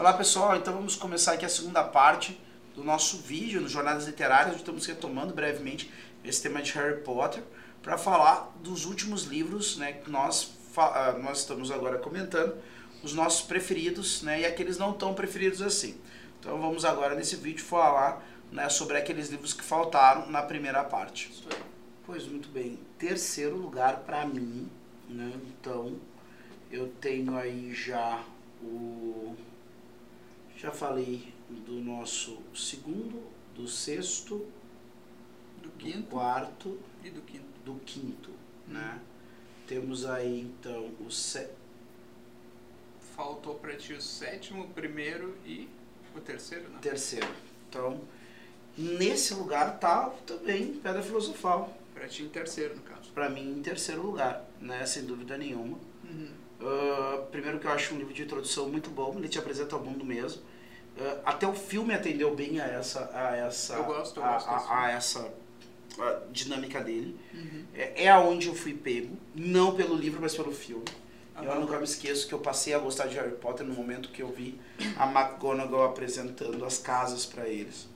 Olá pessoal, então vamos começar aqui a segunda parte do nosso vídeo no Jornadas Literárias. Estamos retomando brevemente esse tema de Harry Potter para falar dos últimos livros né, que nós, ah, nós estamos agora comentando, os nossos preferidos né, e aqueles não tão preferidos assim. Então vamos agora nesse vídeo falar né, sobre aqueles livros que faltaram na primeira parte. Pois muito bem, terceiro lugar para mim, né, então eu tenho aí já o já falei do nosso segundo, do sexto, do quinto, do quarto e do quinto. Do quinto, né? Temos aí então o se... Faltou para ti o sétimo, o primeiro e o terceiro, né? Terceiro. Então, nesse lugar tá também Pedra Filosofal. Para ti em terceiro, no caso. Para mim em terceiro lugar, né? Sem dúvida nenhuma. Uhum. Uh, primeiro que eu acho um livro de introdução muito bom, ele te apresenta o mundo mesmo. Uh, até o filme atendeu bem a essa a essa eu gosto, eu a, gosto a, a, essa a dinâmica dele. Uhum. É, é aonde eu fui pego, não pelo livro, mas pelo filme. Eu nunca me esqueço que eu passei a gostar de Harry Potter no momento que eu vi a McGonagall apresentando as casas para eles.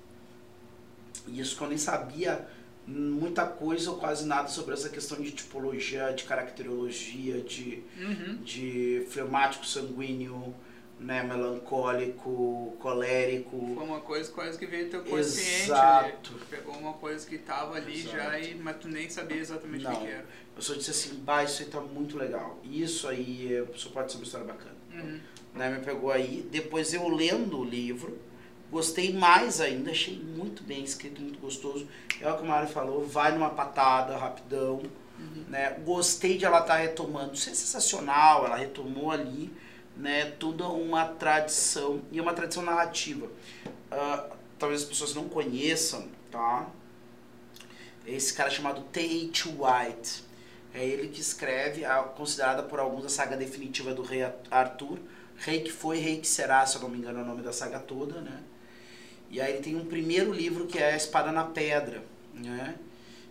E isso que eu nem sabia muita coisa ou quase nada sobre essa questão de tipologia, de caracterologia, de, uhum. de fleumático sanguíneo, né, melancólico, colérico. Foi uma coisa quase que veio teu consciente. Exato. Ali. pegou uma coisa que estava ali Exato. já, e, mas tu nem sabia exatamente o que era. Eu só disse assim, bah, isso aí tá muito legal. Isso aí só pode ser uma história bacana. Uhum. Né, me pegou aí. Depois eu lendo o livro, gostei mais ainda, achei muito bem escrito, muito gostoso. É o que o Mário falou, vai numa patada, rapidão. Uhum. Né? Gostei de ela estar tá retomando, isso é sensacional, ela retomou ali né, toda uma tradição, e uma tradição narrativa. Uh, talvez as pessoas não conheçam, tá? Esse cara chamado T.H. White. É ele que escreve, a, considerada por alguns a saga definitiva do rei Arthur. Rei que foi, rei que será, se eu não me engano é o nome da saga toda, né? E aí ele tem um primeiro livro que é A Espada na Pedra, né?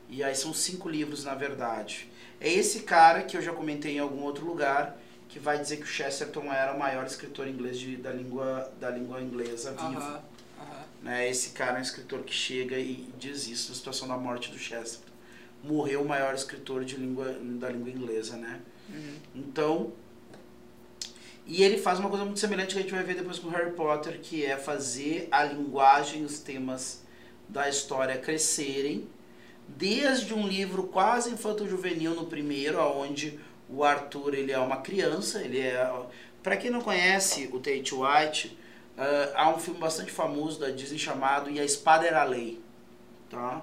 E aí são cinco livros, na verdade. É esse cara que eu já comentei em algum outro lugar, que vai dizer que o Chesterton era o maior escritor inglês de, da, língua, da língua inglesa vivo. Aham, aham. Né? Esse cara é um escritor que chega e diz isso na situação da morte do Chesterton. Morreu o maior escritor de língua, da língua inglesa, né? Uhum. Então, e ele faz uma coisa muito semelhante que a gente vai ver depois com Harry Potter, que é fazer a linguagem e os temas da história crescerem, desde um livro quase infanto-juvenil no primeiro, onde o Arthur ele é uma criança, ele é para quem não conhece o Tate White, uh, há um filme bastante famoso da Disney chamado E a Espada Era a Lei, tá?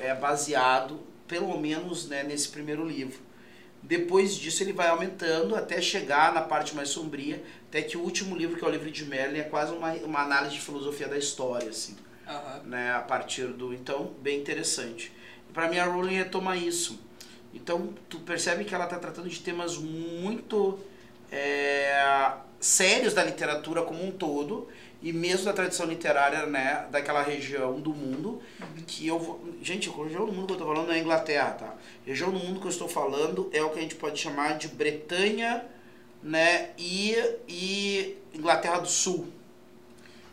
É baseado pelo menos né, nesse primeiro livro. Depois disso ele vai aumentando até chegar na parte mais sombria, até que o último livro, que é o livro de Merlin, é quase uma, uma análise de filosofia da história, assim, Aham. né, a partir do... Então, bem interessante. Para mim a Rowling retoma isso. Então, tu percebe que ela está tratando de temas muito é, sérios da literatura como um todo, e mesmo da tradição literária, né, daquela região do mundo, que eu vou... Gente, a região do mundo que eu estou falando é a Inglaterra, tá? A região do mundo que eu estou falando é o que a gente pode chamar de Bretanha, né, e, e Inglaterra do Sul,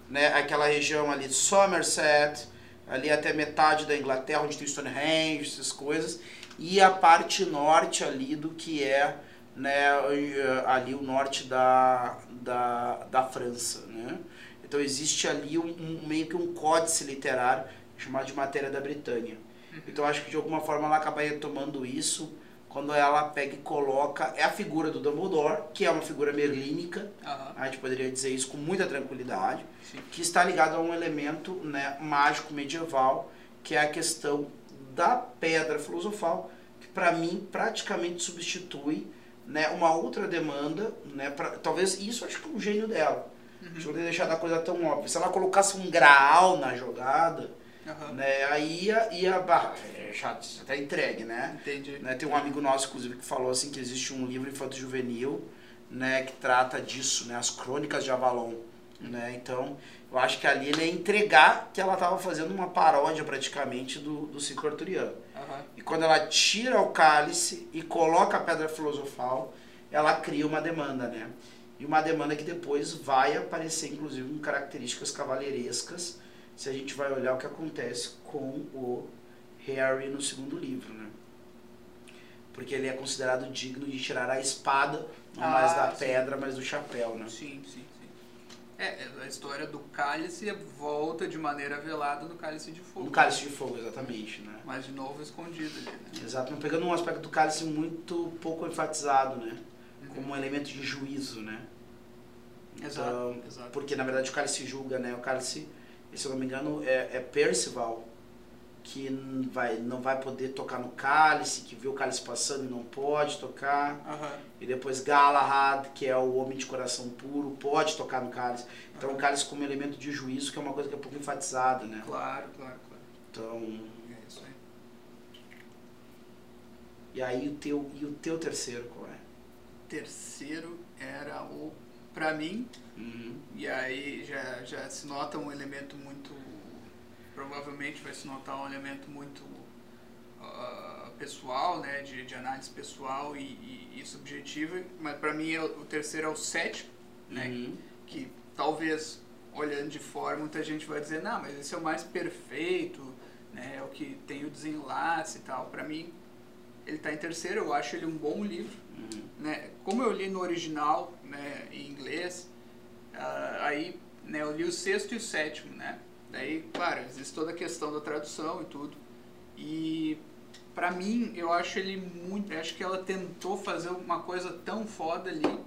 né, aquela região ali de Somerset, ali até metade da Inglaterra, onde tem Stonehenge, essas coisas, e a parte norte ali do que é né, ali o norte da, da, da França, né? Então existe ali um, um, meio que um códice literário chamado de Matéria da Britânia. Então acho que de alguma forma ela acaba retomando isso quando ela pega e coloca é a figura do Dumbledore, que é uma figura merlínica, Aham. a gente poderia dizer isso com muita tranquilidade, Sim. que está ligado a um elemento né, mágico medieval, que é a questão da pedra filosofal, que para mim praticamente substitui né, uma outra demanda, né, pra, talvez isso acho que é um gênio dela. Uhum. Eu deixar da coisa tão óbvia. Se ela colocasse um graal na jogada, Aham. né, aí ia, ia bah, é, já até entregue, né? Entendi. né? Tem um amigo nosso, inclusive, que falou assim que existe um livro infanto-juvenil, né, que trata disso, né, as crônicas de Avalon, né? Então, eu acho que ali ele ia entregar que ela estava fazendo uma paródia praticamente do, do ciclo arturiano. E quando ela tira o cálice e coloca a pedra filosofal, ela cria uma demanda, né? E uma demanda que depois vai aparecer, inclusive, com características cavalheirescas, se a gente vai olhar o que acontece com o Harry no segundo livro, né? Porque ele é considerado digno de tirar a espada, não Ah, mais da sim. pedra, mas do chapéu, né? Sim, sim. É, a história do cálice volta de maneira velada no cálice de fogo. No cálice de fogo, exatamente, né? Mas de novo escondido ali, né? Exato, mas pegando um aspecto do cálice muito pouco enfatizado, né? Uhum. Como um elemento de juízo, né? Exato, Então, exato. Porque na verdade o cálice julga, né? O cálice, se eu não me engano, é, é Percival que vai, não vai poder tocar no cálice, que vê o cálice passando e não pode tocar. Aham. E depois Galahad, que é o homem de coração puro, pode tocar no cálice. Então o cálice como elemento de juízo, que é uma coisa que é pouco enfatizada, né? Claro, claro, claro. Então, É isso aí. e aí o teu, e o teu terceiro qual é? Terceiro era o, pra mim, Uhum. e aí já, já se nota um elemento muito, provavelmente vai se notar um elemento muito ah, pessoal, né, de, de análise pessoal e, e, e subjetiva, mas pra mim é o o terceiro é o sétimo, né, Uhum. que talvez olhando de fora muita gente vai dizer não mas esse é o mais perfeito né é o que tem o desenlace e tal para mim ele está em terceiro eu acho ele um bom livro Uhum. né como eu li no original né em inglês ah, aí né eu li o sexto e o sétimo né daí claro existe toda a questão da tradução e tudo e para mim eu acho ele muito acho que ela tentou fazer uma coisa tão foda ali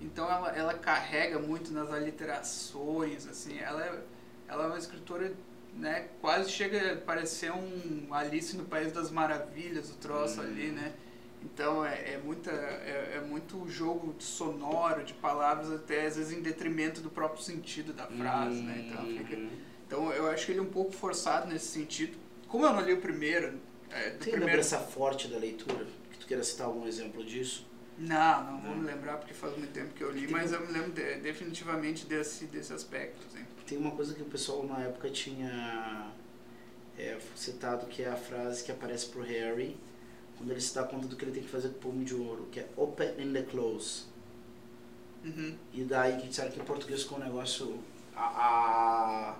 então ela, ela carrega muito nas aliterações, assim, ela é, ela é uma escritora, né, quase chega a parecer um Alice no País das Maravilhas, o troço Hum. ali, né? Então é, é, muita, é, é muito jogo sonoro de palavras, até às vezes em detrimento do próprio sentido da frase, né? Então, fica, Uhum. Então eu acho que ele é um pouco forçado nesse sentido. Como eu não li o primeiro, é, Tem primeiro lembrança forte da leitura? Que tu queira citar algum exemplo disso? Não, não vou Não. me lembrar porque faz muito tempo que eu li, Tem mas eu me lembro de- definitivamente desse, desse aspecto. Assim. Tem uma coisa que o pessoal na época tinha é, citado, que é a frase que aparece pro Harry, quando ele se dá conta do que ele tem que fazer com o pomo de ouro, que é open and the close. Uhum. E daí que disseram que em português ficou um negócio. A, a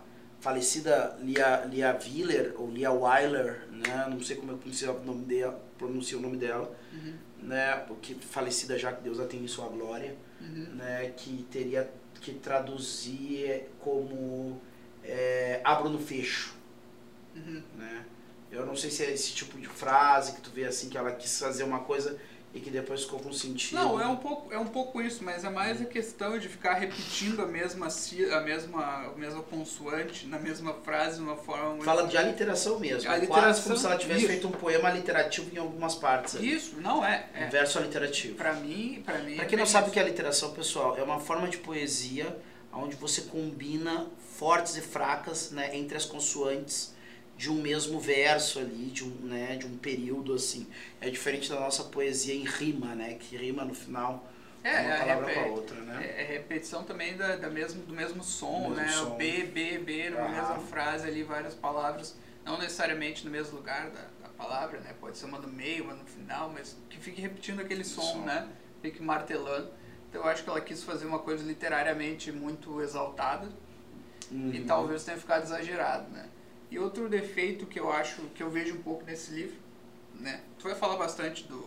falecida Lia, Lia Willer, ou Lia Weiler, né? Não sei como eu pronuncia o nome dela, o nome dela, Uhum. né? Porque falecida já que Deus a em sua glória. Uhum. né, que teria que traduzir como é, abro no fecho, Uhum. né? Eu não sei se é esse tipo de frase que tu vê assim que ela quis fazer uma coisa e que depois ficou com sentido. Não, é um, pouco, é um pouco isso, mas é mais a questão de ficar repetindo a mesma, a mesma, a mesma consoante na mesma frase de uma forma muito... Fala de aliteração mesmo. A Quase literação, como se ela tivesse isso. feito um poema literativo em algumas partes. ali. Isso, não é. Um é. verso aliterativa. Pra mim, pra mim... Pra é quem não bem sabe o isso. que é literação, pessoal, é uma forma de poesia onde você combina fortes e fracas né, entre as consoantes de um mesmo verso ali, de um, né, de um período assim. É diferente da nossa poesia em rima, né? Que rima no final É, uma é, palavra com a outra, né? É, é repetição também da, da mesmo, do mesmo som, Do mesmo né? som. O B, B, B, numa Ah. mesma frase ali, várias palavras, não necessariamente no mesmo lugar da, da palavra, né? Pode ser uma no meio, uma no final, mas que fique repetindo aquele som, som. né? Fique martelando. Então eu acho que ela quis fazer uma coisa literariamente muito exaltada e Uhum. talvez tenha ficado exagerado, né? E outro defeito que eu acho, que eu vejo um pouco nesse livro, né? Tu vai falar bastante do,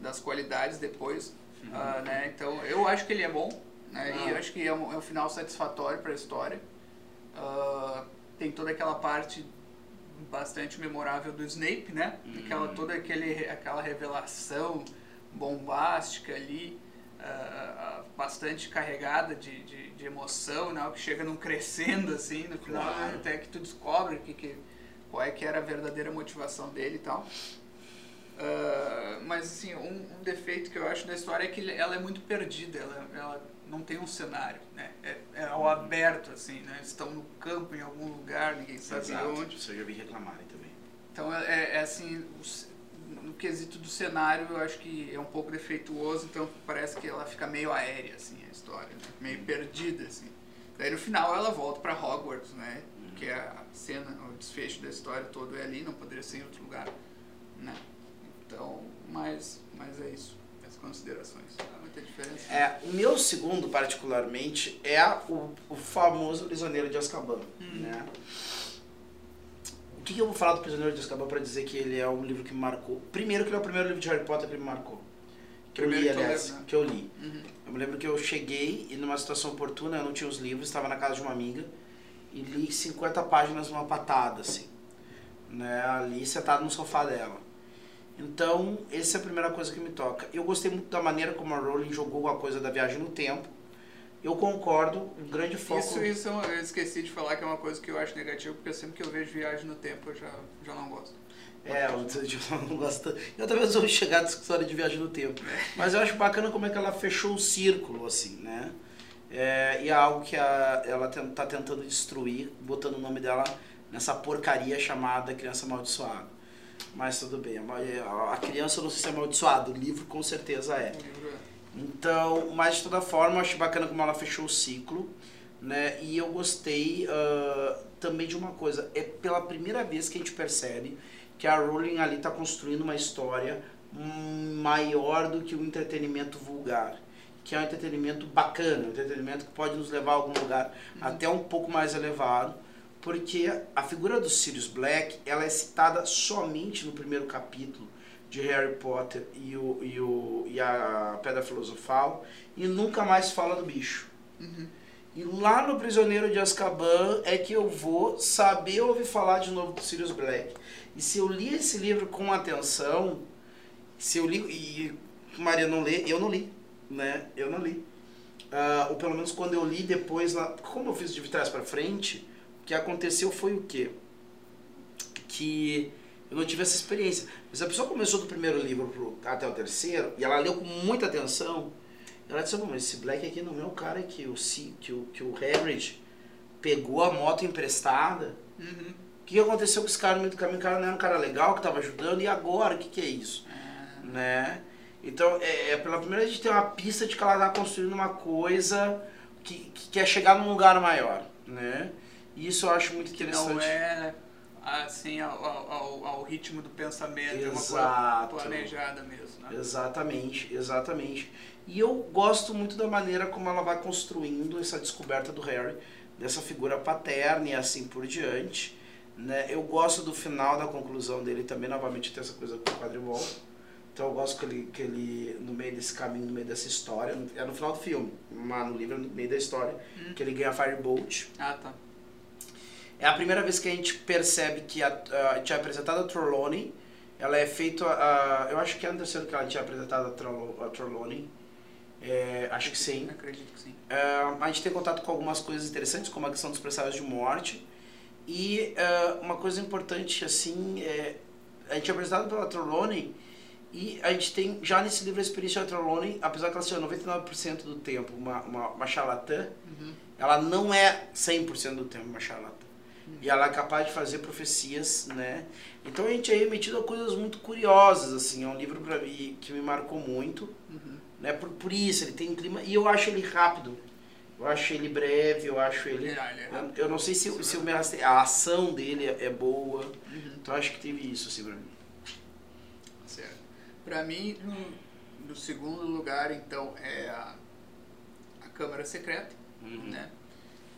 das qualidades depois, ah, né? Então eu acho que ele é bom, né? E Ah. eu acho que é um, é um final satisfatório para a história. Ah, tem toda aquela parte bastante memorável do Snape, né? Aquela, Uhum. toda aquele, aquela revelação bombástica ali, bastante carregada de, de, de emoção, né? Que chega num crescendo assim, no final Claro. até que tu descobre que, que, qual é que era a verdadeira motivação dele e tal. Ah, mas assim, um, um defeito que eu acho da história é que ela é muito perdida, ela, ela não tem um cenário, né? É, é ao aberto, assim, né? Eles estão no campo em algum lugar, ninguém sabe Exato. onde. Isso eu já vi reclamarem também. Então é, é assim, o c- no quesito do cenário eu acho que é um pouco defeituoso, então parece que ela fica meio aérea, assim, a história, né? meio perdida, assim. Daí no final ela volta para Hogwarts, né? Que é a cena, o desfecho da história todo é ali, não poderia ser em outro lugar, né? Então, mas, mas é isso. as considerações. Há muita diferença. É, o meu segundo, particularmente, é o, o famoso Prisioneiro de Azkaban, Hum. né? O que, que eu vou falar do Prisioneiro de Azkaban para dizer que ele é um livro que me marcou? Primeiro que ele é o primeiro livro de Harry Potter que me marcou. Que eu li, Primeiro que tu aliás, né? que eu li. Uhum. Eu me lembro que eu cheguei e numa situação oportuna, eu não tinha os livros, estava na casa de uma amiga e li 50 páginas numa patada, assim. Né, ali sentado no sofá dela. Então, essa é a primeira coisa que me toca. Eu gostei muito da maneira como a Rowling jogou a coisa da viagem no tempo. Eu concordo, um grande foco... Isso, isso eu esqueci de falar que é uma coisa que eu acho negativo, porque sempre que eu vejo viagem no tempo eu já, já não gosto. É, eu não gosto. Eu talvez vou chegar nessa história de viagem no tempo. Mas eu acho bacana como é que ela fechou o círculo, assim, né? É, e é algo que a, ela ten- tá tentando destruir, botando o nome dela nessa porcaria chamada Criança Amaldiçoada. Mas tudo bem, a a criança não sei se é amaldiçoada, o livro com certeza é. Então, mas de toda forma, eu acho bacana como ela fechou o ciclo, né? E eu gostei ah, também de uma coisa, é pela primeira vez que a gente percebe que a Rowling ali está construindo uma história maior do que o entretenimento vulgar, que é um entretenimento bacana, um entretenimento que pode nos levar a algum lugar até um pouco mais elevado, porque a figura do Sirius Black, ela é citada somente no primeiro capítulo de Harry Potter e, o, e, o, e a Pedra Filosofal e nunca mais fala do bicho. Uhum. E lá no Prisioneiro de Azkaban é que eu vou saber ouvir falar de novo do Sirius Black. E se eu li esse livro com atenção, se eu li e Maria não lê, eu não li, né? Eu não li. Ah, ou pelo menos quando eu li depois, lá, como eu fiz de trás para frente, o que aconteceu foi o quê? Que eu não tive essa experiência. Mas a pessoa começou do primeiro livro pro, até o terceiro e ela leu com muita atenção. Ela disse, "Pô, mas esse Black aqui não é o cara que o, que o, que o Hagrid pegou a moto emprestada. Uhum. O que aconteceu com esse cara no meio do caminho? O cara não era um cara legal que estava ajudando, e agora? O que, que é isso? Ah, Né? Então, é, é pela primeira vez a gente tem uma pista de que ela está construindo uma coisa que, que quer chegar num lugar maior, né? E isso eu acho muito interessante. não é assim ao, ao, ao ritmo do pensamento, é uma Exato. coisa planejada mesmo. Né? Exatamente, exatamente. E eu gosto muito da maneira como ela vai construindo essa descoberta do Harry, dessa figura paterna e assim por diante. Né? Eu gosto do final da conclusão dele também, novamente tem essa coisa com o quadribol. Então eu gosto que ele, que ele, no meio desse caminho, no meio dessa história, é no final do filme, mas no livro, no meio da história, Hum. que ele ganha Firebolt. Ah, tá. É a primeira vez que a gente percebe que a, a, tinha apresentado a Trelawney. Ela é feita. A, eu acho que é no terceiro que ela tinha apresentado a, Trelo- a Trelawney. É, acho que sim. Acredito que sim. É, a gente tem contato com algumas coisas interessantes, como a questão dos pressários de morte. E é, uma coisa importante, assim, é, a gente é apresentado pela Trelawney e a gente tem já nesse livro a experiência da Trelawney, apesar que ela seja 99% do tempo uma, uma, uma charlatã, Uhum. ela não é 100% do tempo uma charlatã. E ela é capaz de fazer profecias, né? Então a gente é remetido a coisas muito curiosas, assim. É um livro pra mim que me marcou muito, Uhum. né? Por, por isso, ele tem um clima... E eu acho ele rápido. Eu acho ele breve, eu acho ele... Ele é Eu, eu não sei se, se eu me arrastei... A ação dele é, é boa. Uhum. Então acho que teve isso, assim, pra mim. Certo. Pra mim, no, no segundo lugar, então, é a, a Câmara Secreta, Uhum. né?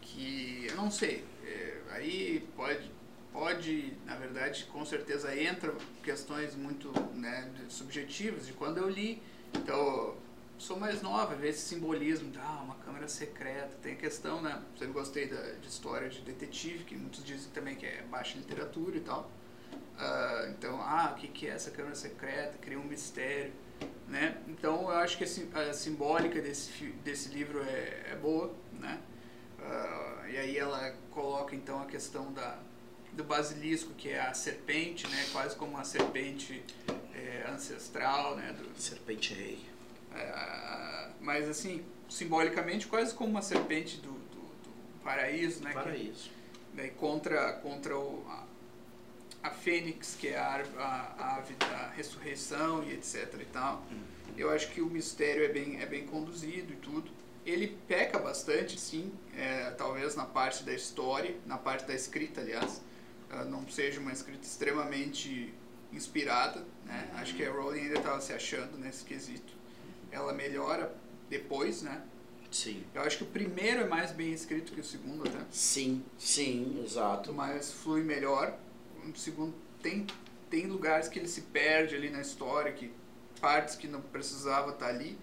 Que eu não sei, é, aí pode, pode, na verdade, com certeza entra questões muito né, subjetivas de quando eu li. Então, sou mais nova, ver esse simbolismo, ah, uma câmara secreta, tem a questão, né? Sempre gostei da, de história de detetive, que muitos dizem também que é baixa literatura e tal. Ah, então, ah, o que, que é essa câmara secreta? Cria um mistério, né? Então, eu acho que a, sim- a simbólica desse, desse livro é, é boa, né? Ah, e aí ela coloca, então, a questão da, do basilisco, que é a serpente, né? Quase como uma serpente é, ancestral, né? Do, Serpente Rei. é, mas, assim, simbolicamente, quase como uma serpente do, do, do paraíso, né? que- Paraíso. Daí contra, contra o, a, a Fênix, que é a, a, a ave da ressurreição e etc e tal. Eu acho que o mistério é bem, é bem conduzido e tudo. Ele peca bastante, sim, é, talvez na parte da história, na parte da escrita, aliás. ah, não seja uma escrita extremamente inspirada, né? Acho que a Rowling ainda estava se achando nesse quesito. ela melhora depois, né? Sim. Eu acho que o primeiro é mais bem escrito que o segundo até. Sim, sim, exato. Mas flui melhor. O segundo tem, tem lugares que ele se perde ali na história, que partes que não precisava estar ali.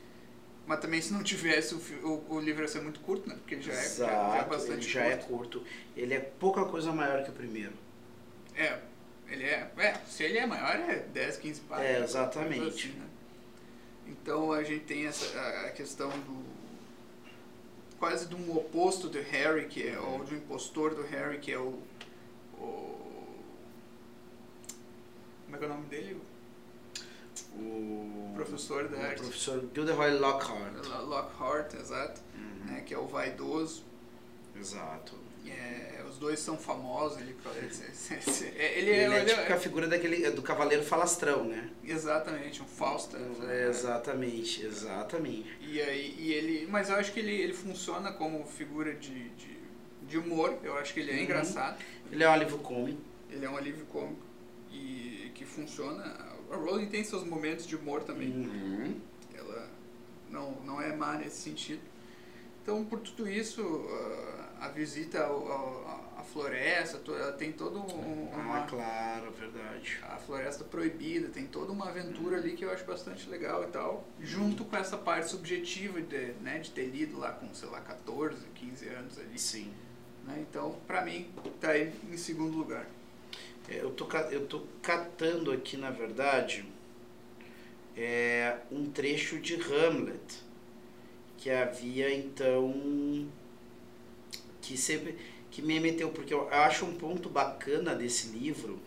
Mas também se não tivesse o, o, o livro ia ser muito curto, né? Porque ele já é, já, já é Exato, bastante ele já curto. é curto. Ele é pouca coisa maior que o primeiro. É, ele é, é, se ele é maior é 10, 15 páginas. É, exatamente. assim, né? Então a gente tem essa a- a questão do quase de um oposto do Harry, que é ou de um impostor do Harry, que é o, o como é que é o nome dele? O Professor da o arte. professor Gilderoy Lockhart. Lo- Lockhart, exato, Uhum, né, que é o vaidoso. Exato. É, os dois são famosos. Ele, ele, Ele, é, é ele tipo a figura daquele, do cavaleiro falastrão, né? exatamente um Falstaff. né? É, exatamente, exatamente. E aí, e ele, mas eu acho que ele, ele funciona como figura de, de, de humor. Eu acho que ele é Uhum. engraçado. Ele é um alívio cômico. Ele é um alívio cômico e que funciona. A Rowling tem seus momentos de humor também. Uhum. Ela não, não é má nesse sentido. Então, por tudo isso, ah, a visita à floresta, ela tem todo um, uma, Ah, claro, verdade. a floresta proibida, tem toda uma aventura ali que eu acho bastante legal e tal, junto com essa parte subjetiva de, né, de ter lido lá com, sei lá, 14, 15 anos ali. Sim. Né? Então, pra mim, tá aí em segundo lugar. Eu, tô, eu tô catando aqui, na verdade, é, um trecho de Hamlet, que havia, então, que sempre que me remeteu, porque eu acho um ponto bacana desse livro,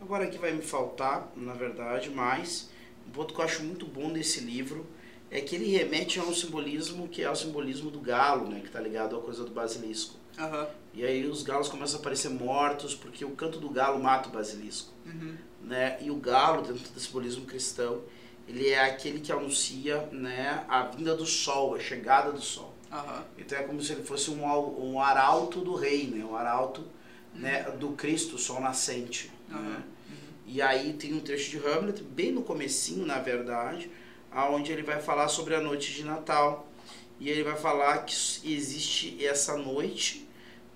agora aqui vai me faltar, na verdade, mas um ponto que eu acho muito bom desse livro é que ele remete a um simbolismo que é o simbolismo do galo, né, que tá ligado à coisa do basilisco. Aham. E aí os galos começam a aparecer mortos porque o canto do galo mata o basilisco, Uhum. né? E o galo, dentro do simbolismo cristão, ele é aquele que anuncia, né, a vinda do sol, a chegada do sol. Aham. Então é como se ele fosse um, um arauto do rei, né? Um arauto, né, do Cristo, sol nascente, né? Aham. E aí tem um trecho de Hamlet, bem no comecinho, na verdade, aonde ele vai falar sobre a noite de Natal. E ele vai falar que existe essa noite,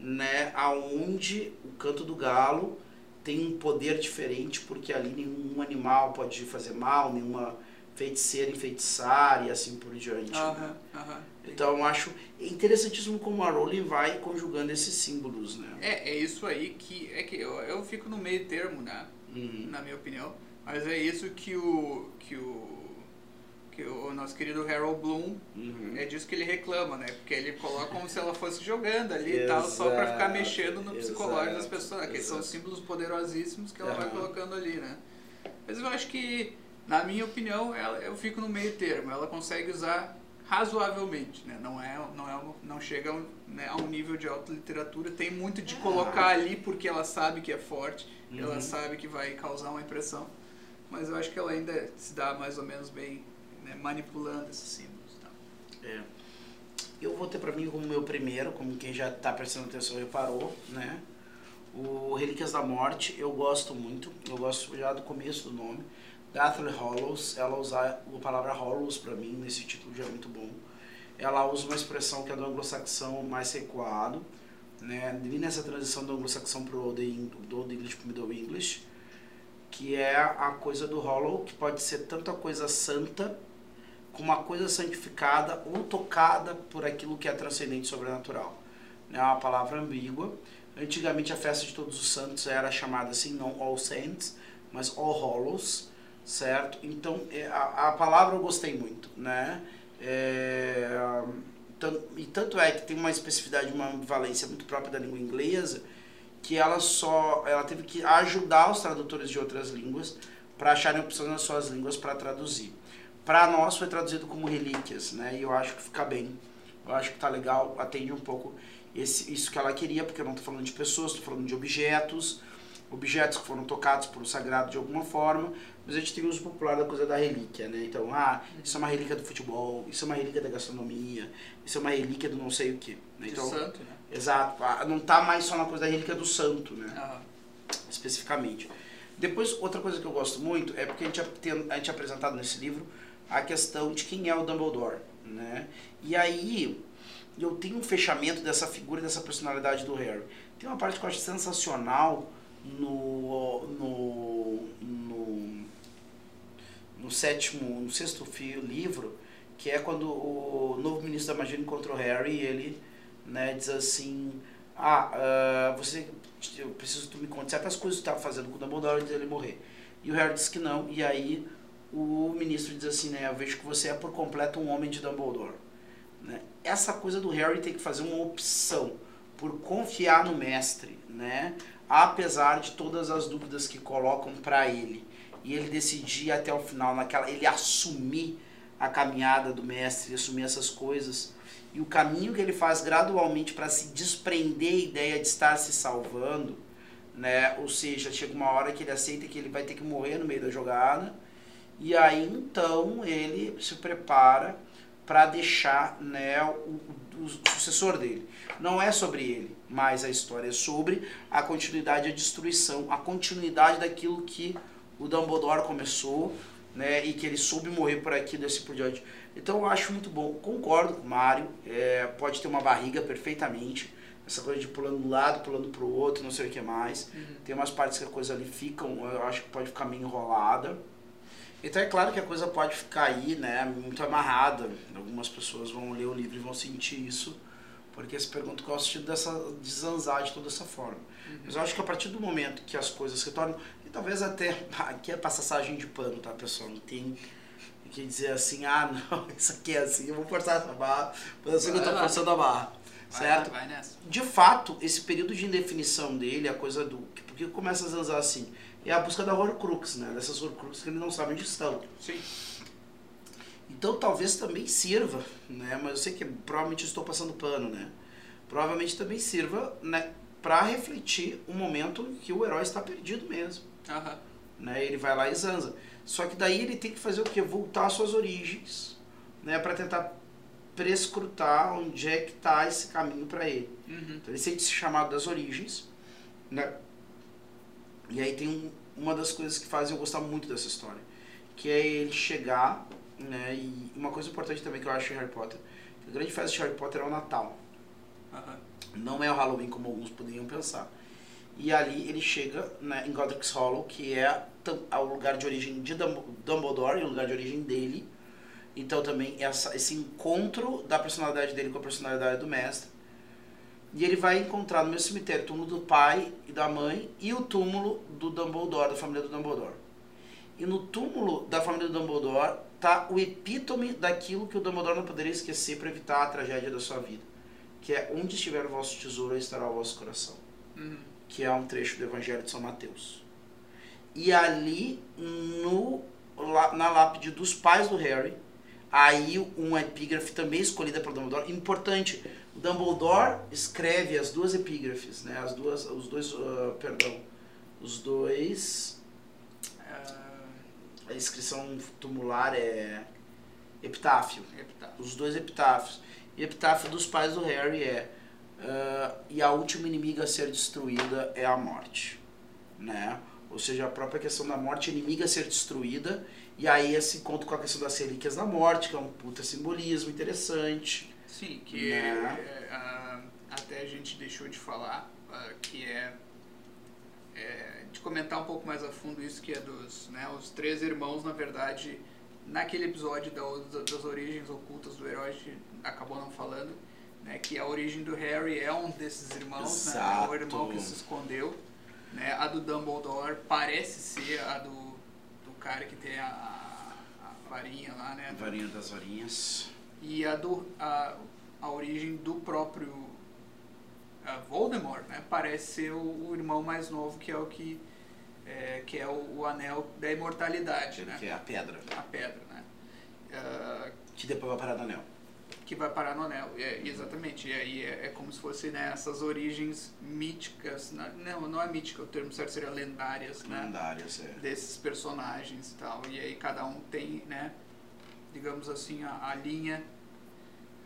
né, aonde o canto do galo tem um poder diferente, porque ali nenhum animal pode fazer mal, nenhuma feiticeira enfeitiçar e assim por diante. né? Então eu acho interessantíssimo como a Rowling vai conjugando esses símbolos, né? É, é isso aí que. É que eu, eu fico no meio termo, né? Uhum. Na minha opinião. Mas é isso que o. que o. que o nosso querido Harold Bloom Uhum. é disso que ele reclama, né? Porque ele coloca como se ela fosse jogando ali e tal, só pra ficar mexendo no psicológico das exato, pessoas, que são símbolos poderosíssimos que ela vai Aham. colocando ali, né? Mas eu acho que, na minha opinião, ela, eu fico no meio termo. Ela consegue usar razoavelmente, né? Não é, não é, não chega a um, né, a um nível de alta literatura. Tem muito de colocar ali porque ela sabe que é forte, ela Uhum. sabe que vai causar uma impressão. Mas eu acho que ela ainda se dá mais ou menos bem, né, manipulando esses símbolos. tal. É. Eu vou ter pra mim como meu primeiro, como quem já tá prestando atenção reparou, né? O Relíquias da Morte, eu gosto muito, eu gosto já do começo do nome. Deathly Hollows, ela usa a palavra Hollows pra mim, nesse título já é muito bom. Ela usa uma expressão que é do anglo-saxão mais recuado, né? Vi nessa transição do anglo-saxão Eng- do Old English pro Middle English, que é a coisa do Hollow, que pode ser tanto a coisa santa com uma coisa santificada ou tocada por aquilo que é transcendente e sobrenatural. É uma palavra ambígua. Antigamente a festa de todos os santos era chamada assim, não All Saints, mas All Hallows, certo? Então é, a, a palavra eu gostei muito, né? É, e tanto é que tem uma especificidade, uma ambivalência muito própria da língua inglesa, que ela só ela teve que ajudar os tradutores de outras línguas para acharem opções nas suas línguas para traduzir. Para nós foi traduzido como relíquias, né? E eu acho que fica bem. Eu acho que tá legal, atende um pouco esse, isso que ela queria, porque eu não tô falando de pessoas, tô falando de objetos, objetos que foram tocados por um sagrado de alguma forma, mas a gente tem o uso popular da coisa da relíquia, né? Então, ah, isso é uma relíquia do futebol, isso é uma relíquia da gastronomia, isso é uma relíquia do não sei o que. De Então, santo, né? exato, ah, não tá mais só na coisa da relíquia do santo, né? Especificamente. Depois, outra coisa que eu gosto muito é porque a gente, é- tem, a gente é apresentado nesse livro a questão de quem é o Dumbledore, né? E aí eu tenho um fechamento dessa figura, dessa personalidade do Harry. Tem uma parte que eu acho sensacional no no, no, no sétimo, no sexto fio, livro, que é quando o novo ministro da magia encontra o Harry e ele né, diz assim, ah, uh, você, eu preciso que tu me conte certas coisas que tu estava fazendo com o Dumbledore antes dele morrer. E o Harry diz que não, e aí o ministro diz assim, né, eu vejo que você é por completo um homem de Dumbledore. Né? Essa coisa do Harry ter que fazer uma opção por confiar no mestre, né, apesar de todas as dúvidas que colocam para ele, e ele decidir até o final, naquela, ele assumir a caminhada do mestre, assumir essas coisas, e o caminho que ele faz gradualmente para se desprender a ideia de estar se salvando, né? Ou seja, chega uma hora que ele aceita que ele vai ter que morrer no meio da jogada, e aí então ele se prepara para deixar né, o, o, sucessor dele. Não é sobre ele, mas a história é sobre a continuidade, a destruição, a continuidade daquilo que o Dumbledore começou, né, e que ele soube morrer por aqui, desse por diante. Então eu acho muito bom. Concordo com o Mário, é, pode ter uma barriga perfeitamente. Essa coisa de pulando de um lado, pulando pro outro, não sei o que mais. Uhum. Tem umas partes que a coisa ali ficam, eu acho que pode ficar meio enrolada. Então é claro que a coisa pode ficar aí, né, muito amarrada. Algumas pessoas vão ler o livro e vão sentir isso, porque se perguntam qual é o sentido dessa de zanzar de toda essa forma. Uhum. Mas eu acho que a partir do momento que as coisas se tornam, e talvez até aqui é passagem de pano, tá, pessoal? Não tem que dizer assim, ah, não, isso aqui é assim, eu vou forçar essa barra, mas eu sei que eu tô forçando a barra. Certo? Vai, vai de fato, esse período de indefinição dele, a coisa do. Porque começa a zanzar assim? É a busca da Horcrux, né? Dessas Horcrux que ele não sabe onde estão. Sim. Então talvez também sirva, né? Mas eu sei que provavelmente estou passando pano, né? Provavelmente também sirva, né? Para refletir o momento em que o herói está perdido mesmo. Uhum. Né? Ele vai lá e zanza. Só que daí ele tem que fazer o quê? Voltar às suas origens, né? Para tentar prescrutar onde é que está esse caminho para ele. Uhum. Então ele sente esse chamado das origens, né? E aí tem um, uma das coisas que fazem eu gostar muito dessa história, que é ele chegar, né? E uma coisa importante também que eu acho em Harry Potter, a grande festa de Harry Potter é o Natal. Uhum. Não é o Halloween como alguns poderiam pensar. E ali ele chega né, em Godric's Hollow, que é o lugar de origem de Dumbledore, o lugar de origem dele. Então também essa, esse encontro da personalidade dele com a personalidade do mestre. E ele vai encontrar no meu cemitério o túmulo do pai e da mãe e o túmulo do Dumbledore, da família do Dumbledore. E no túmulo da família do Dumbledore tá o epítome daquilo que o Dumbledore não poderia esquecer para evitar a tragédia da sua vida. Que é onde estiver o vosso tesouro, estará o vosso coração. Uhum. Que é um trecho do Evangelho de São Mateus. E ali, no, na lápide dos pais do Harry, aí uma epígrafe também escolhida pelo Dumbledore. Importante, o Dumbledore escreve as duas epígrafes, né? As duas, os dois, uh, perdão, os dois... Uh, a inscrição tumular é epitáfio. epitáfio. Os dois epitáfios. E epitáfio dos pais do Harry é uh, e a última inimiga a ser destruída é a morte, né? Ou seja, a própria questão da morte inimiga ser destruída, e aí esse encontro com a questão das relíquias da morte, que é um puta simbolismo interessante. Sim, que né? é, é, até a gente deixou de falar, uh, que é, é, de comentar um pouco mais a fundo isso, que é dos, né, os três irmãos, na verdade, naquele episódio da, das origens ocultas do herói, a gente acabou não falando, né, que a origem do Harry é um desses irmãos, né, o irmão que se escondeu. Né? A do Dumbledore parece ser a do, do cara que tem a, a varinha lá, né? A varinha das varinhas. E a do a, a origem do próprio Voldemort, né? Parece ser o, o, irmão mais novo que é o que é, que é o, o, anel da imortalidade, né? Que é a pedra. A pedra, né? Uh, que depois vai parar no anel que vai parar no anel. É, exatamente. E aí é, é, como se fosse né, essas origens míticas. Né? Não, não é mítica, o termo certo seria lendárias, né? Lendárias, é. Desses personagens e tal. E aí cada um tem, né? Digamos assim, a, a linha.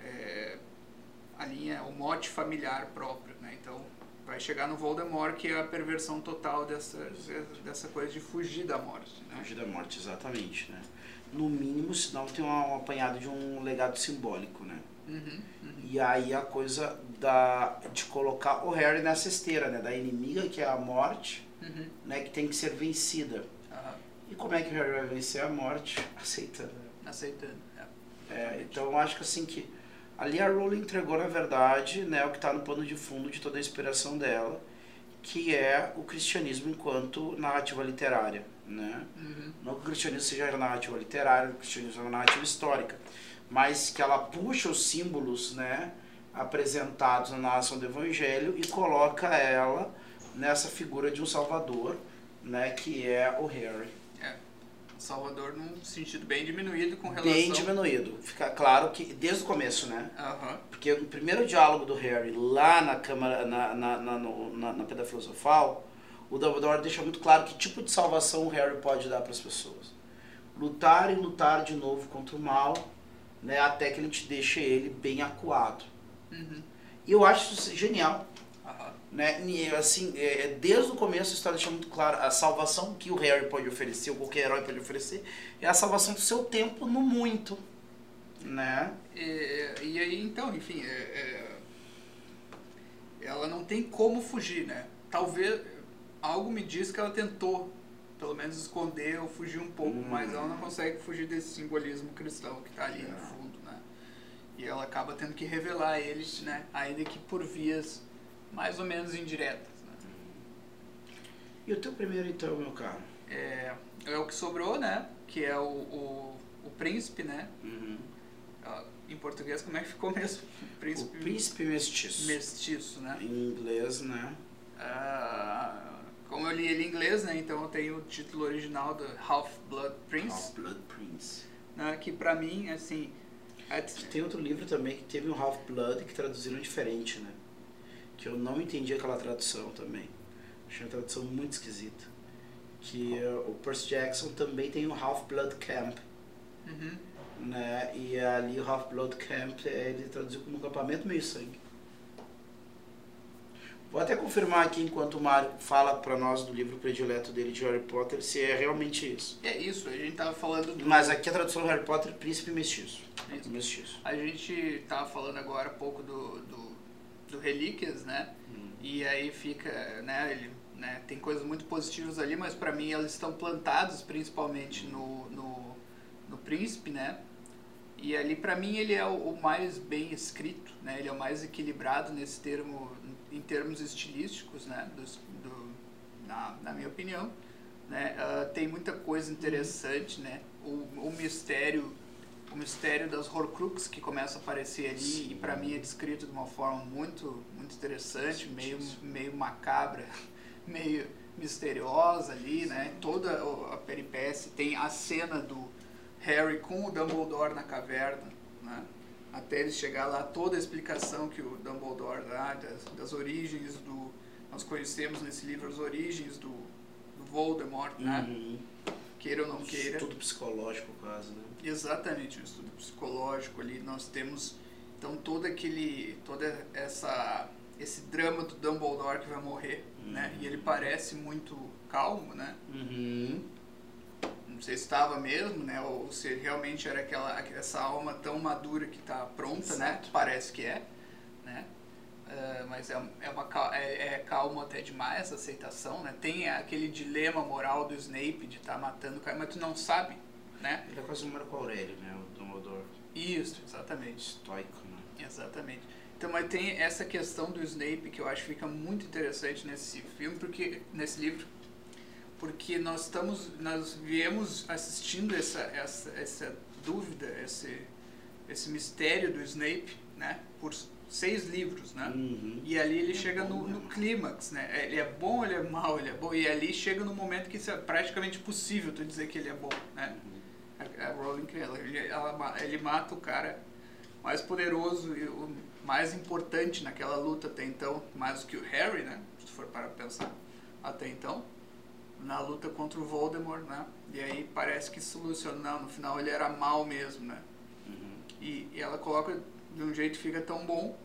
É, a linha, o mote familiar próprio, né? Então, vai chegar no Voldemort, que é a perversão total dessa, dessa coisa de fugir da morte. Né? Fugir da morte, exatamente, né? No mínimo, senão tem um, apanhado de um legado simbólico, né? Uhum, uhum. E aí a coisa da, de colocar o Harry nessa esteira, né? Da inimiga, que é a morte, Uhum. né? Que tem que ser vencida. E como é que o Harry vai vencer a morte? Aceitando. Aceitando. é. É, então eu acho que assim que ali a Rowling entregou na verdade né, o que está no pano de fundo de toda a inspiração dela, que é o cristianismo enquanto narrativa literária. Né? Uhum. Não que o cristianismo seja narrativa literária, o cristianismo é uma narrativa histórica, mas que ela puxa os símbolos né, apresentados na narração do Evangelho e coloca ela nessa figura de um salvador, né, que é o Harry. Salvador num sentido bem diminuído com relação... Bem diminuído. Fica claro que desde o começo, né? Aham. Porque o primeiro diálogo do Harry lá na Câmara, na, na, na, no- na, na Pedra Filosofal, o Dumbledore deixa muito claro que tipo de salvação o Harry pode dar para as pessoas. Lutar e lutar de novo contra o mal, né, até que ele te deixe ele bem acuado. Uhum. E eu acho isso genial. Aham. Né? Assim, é, desde o começo a história deixa muito claro a salvação que o Harry pode oferecer, ou qualquer herói pode oferecer, é a salvação do seu tempo no muito. Né? E, e aí, então, enfim, é- é, ela não tem como fugir, né? Talvez, algo me diz que ela tentou, pelo menos, esconder ou fugir um pouco, Hum. mas ela não consegue fugir desse simbolismo cristão que está ali no É. fundo, né? E ela acaba tendo que revelar ele, né? Ainda que por vias mais ou menos indiretas, né? E o teu primeiro então, meu caro? É, é o que sobrou, né? Que é o, o, o príncipe, né? Uhum. Ah, Em português, como é que ficou mesmo? O príncipe mestiço. mestiço, né? Em inglês, né? Ah, como eu li ele em inglês, né? Então eu tenho o título original do Half-Blood Prince, Half-Blood Prince. né? Que pra mim, assim... é- Tem outro livro também que teve um Half-Blood que traduziram diferente, né? Que eu não entendi aquela tradução também. Achei uma tradução muito esquisita. Que eh, o Percy Jackson também tem um Half-Blood Camp, Uhum. né? E ali o Half-Blood Camp ele traduziu como um acampamento meio sangue. Vou até confirmar aqui enquanto o Mário fala pra nós do livro predileto dele de Harry Potter se é realmente isso. É isso, a gente tava falando do... Mas aqui a tradução do Harry Potter, príncipe mestiço. Isso. Mestiço. A gente tava falando agora há pouco do, do, do Relíquias, né? Hum. E aí fica, né, ele, né, tem coisas muito positivas ali, mas pra mim elas estão plantadas principalmente no, no, no Príncipe, né? E ali pra mim ele é o, o mais bem escrito, né? Ele é o mais equilibrado nesse termo, em termos estilísticos, né? Dos, do, na, na minha opinião, né? Ah, tem muita coisa interessante, né? O, o mistério o mistério das Horcrux que começa a aparecer ali Sim. e pra mim é descrito de uma forma muito muito interessante, meio meio macabra, meio misteriosa ali, né? Toda a peripécia tem a cena do Harry com o Dumbledore na caverna, né? Até ele chegar lá, toda a explicação que o Dumbledore dá das, das origens do nós conhecemos nesse livro as origens do, do Voldemort, né? Uhum. Queira ou não queira. Tudo psicológico quase, né? Exatamente, um estudo psicológico ali. Nós temos então todo aquele, toda essa esse drama do Dumbledore que vai morrer, né? E ele parece muito calmo, né? Uhum. Não sei se estava mesmo, né? Ou se realmente era aquela essa alma tão madura que está pronta, né? Exato. Parece que é, né? Ah, mas é, é uma é, é calmo até demais essa aceitação, né? Tem aquele dilema moral do Snape de estar matando o cara, mas tu não sabe, né? Ele é quase um Marco Aurélio, né? O Dumbledore Isso, exatamente. estoico, né? Exatamente. Então, mas tem essa questão do Snape que eu acho que fica muito interessante nesse filme, porque nesse livro, porque nós estamos, nós viemos assistindo essa essa, essa dúvida, esse esse mistério do Snape, né, por seis livros, né? Uhum. E ali ele É chega no, no clímax, né? Ele é bom, ele é mau, ele é bom. E ali chega no momento que isso é praticamente possível tu dizer que ele é bom, né? A, a Rowling, ela, ele, ela ele mata o cara mais poderoso e o mais importante naquela luta até então, mais do que o Harry, né? Se tu for para pensar até então, na luta contra o Voldemort, né? E aí parece que soluciona, não, no final ele era mal mesmo, né? Uhum. E, e ela coloca de um jeito fica tão bom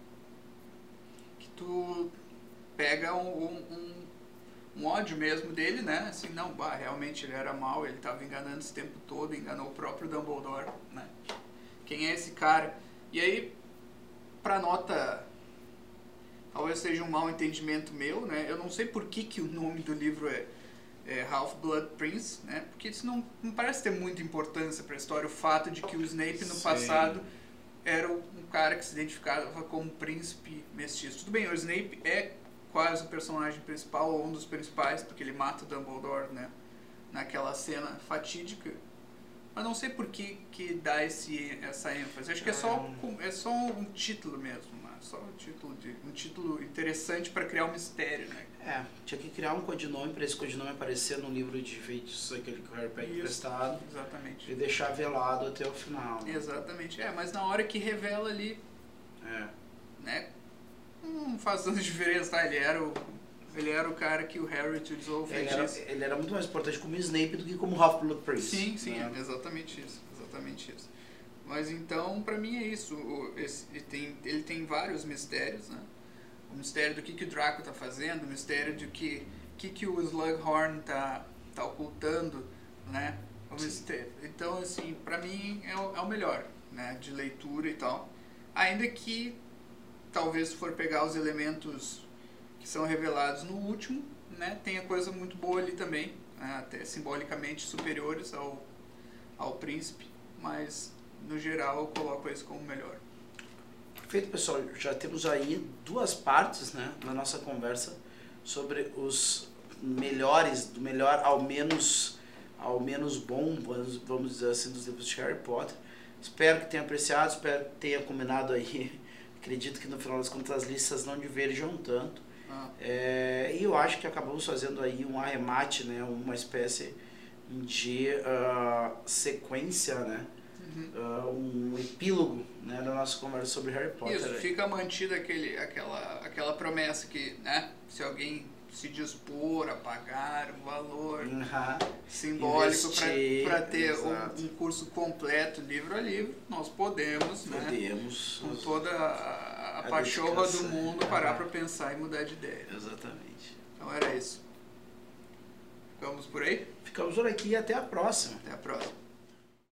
que tu pega um, um, um, ódio mesmo dele, né? Assim, não, bah, realmente ele era mal, ele estava enganando esse tempo todo, enganou o próprio Dumbledore, né? Quem é esse cara? E aí, pra nota talvez seja um mal entendimento meu, né? Eu não sei por que, que o nome do livro é, é Half-Blood Prince, né? Porque isso não, não parece ter muita importância para a história, o fato de que o Snape no Sim. passado era um cara que se identificava como príncipe mestiço. Tudo bem, o Snape é quase o personagem principal, ou um dos principais, porque ele mata o Dumbledore, né? Naquela cena fatídica. Mas não sei por que, que dá esse, essa ênfase. Acho que é só, é só um título mesmo só um título, de, um título interessante para criar um mistério, né? É, tinha que criar um codinome para esse codinome aparecer no livro de feitiços, aquele que o Harry pega emprestado. Exatamente. E deixar velado até o final. Né? Exatamente. É, mas na hora que revela ali. É. Né? Não faz tanta diferença, tá? Ele era o. Ele era o cara que o Harry utilizou o feitiço. Ele era, ele era muito mais importante como Snape do que como Half-Blood Prince. Sim, sim, né? exatamente isso. Exatamente isso. Mas então, para mim é isso. Esse, ele, tem, ele tem vários mistérios, né? O mistério do que, que o Draco está fazendo, o mistério de que que, que o Slughorn está tá ocultando, né? O mistério. Então, assim, para mim é o, é o melhor, né? De leitura e tal. Ainda que, talvez, se for pegar os elementos que são revelados no último, né? Tenha coisa muito boa ali também, né? até simbolicamente superiores ao, ao príncipe, mas no geral, eu coloco esse como melhor. Perfeito, pessoal. Já temos aí duas partes né, na nossa conversa sobre os melhores, do melhor ao menos ao menos bom, vamos dizer assim, dos livros de Harry Potter. Espero que tenha apreciado, espero que tenha combinado aí. Acredito que no final das contas as listas não diverjam tanto. É, e eu acho que acabamos fazendo aí um arremate, né, uma espécie de uh, sequência, né? uh, um epílogo né, da nossa conversa sobre Harry Potter. Isso, fica mantida aquele, aquela, aquela promessa que, né, se alguém se dispor a pagar um valor uhum. simbólico para ter um, um, curso completo, livro a livro, nós podemos, né, podemos né, com toda a, a, a pachorra do mundo, parar para pensar e mudar de ideia. Exatamente. Então era isso. Ficamos por aí? Ficamos por aqui e até a próxima. Até a próxima.